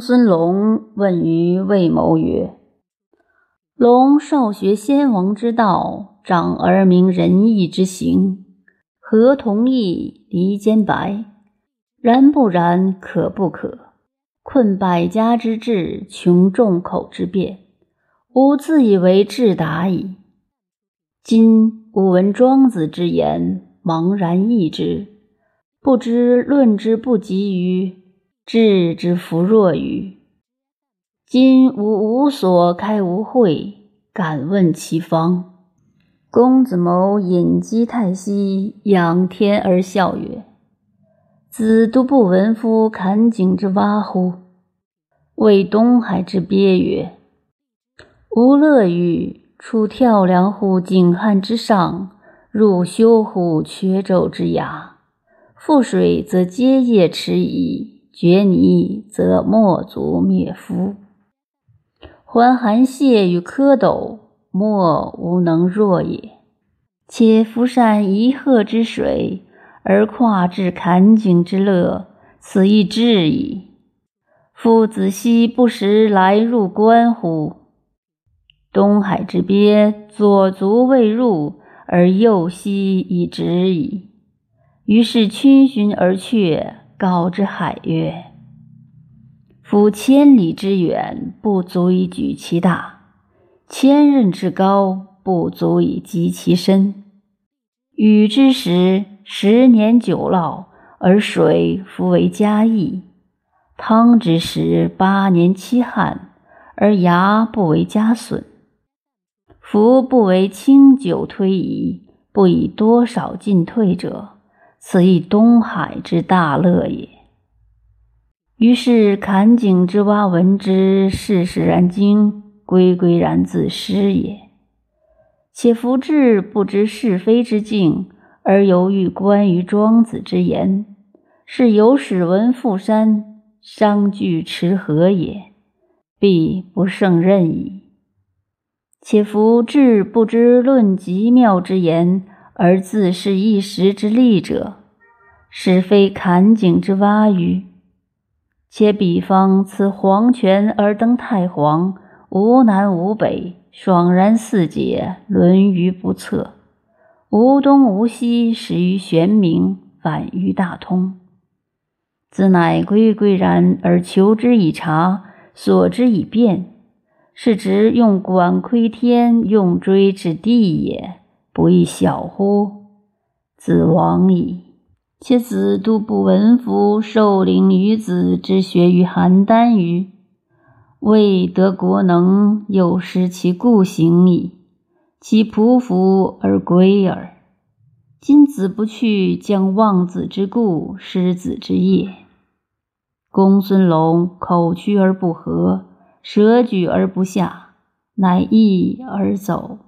孙龙问于魏谋曰：“龙少学先王之道，长而明仁义之行，何同意离间白？然不然，可不可？困百家之志，穷众口之辩，吾自以为智达矣。今吾闻庄子之言，茫然异之，不知论之不及于。”智之弗若与？今吾无所开无会，敢问其方。公子谋隐击太息，仰天而笑曰：“子独不闻夫坎井之蛙乎？”谓东海之鳖曰：“吾乐于出跳梁乎井汉之上，入修乎缺宙之崖。覆水则皆业迟矣。”决泥则莫足灭夫，还寒泄与蝌蚪，莫无能若也。且夫善一壑之水，而跨至坎井之乐，此亦至矣。夫子奚不时来入关乎？东海之鳖，左足未入，而右膝已止矣。于是逡巡而却。告之海曰：“夫千里之远，不足以举其大；千仞之高，不足以及其深。禹之时，十年九涝，而水弗为嘉邑；汤之时，八年七旱，而崖不为嘉损。夫不为清久推移，不以多少进退者。”此亦东海之大乐也。于是坎井之蛙闻之，世事然惊，归归然自失也。且夫智不知是非之境，而犹豫关于庄子之言，是有使闻富山，商具持和也，必不胜任矣。且夫智不知论极妙之言。而自是一时之利者，实非坎井之蛙鱼。且彼方此黄泉而登太皇，无南无北，爽然四解，沦于不测；无东无西，始于玄冥，反于大通。自乃归归然而求之以察，索之以辩，是直用管窥天，用锥治地也。不亦小乎？子亡矣。且子都不闻夫受领于子之学于邯郸于，未得国能，又失其故行矣。其匍匐而归耳。今子不去，将忘子之故，失子之业。公孙龙口屈而不合，舌举而不下，乃义而走。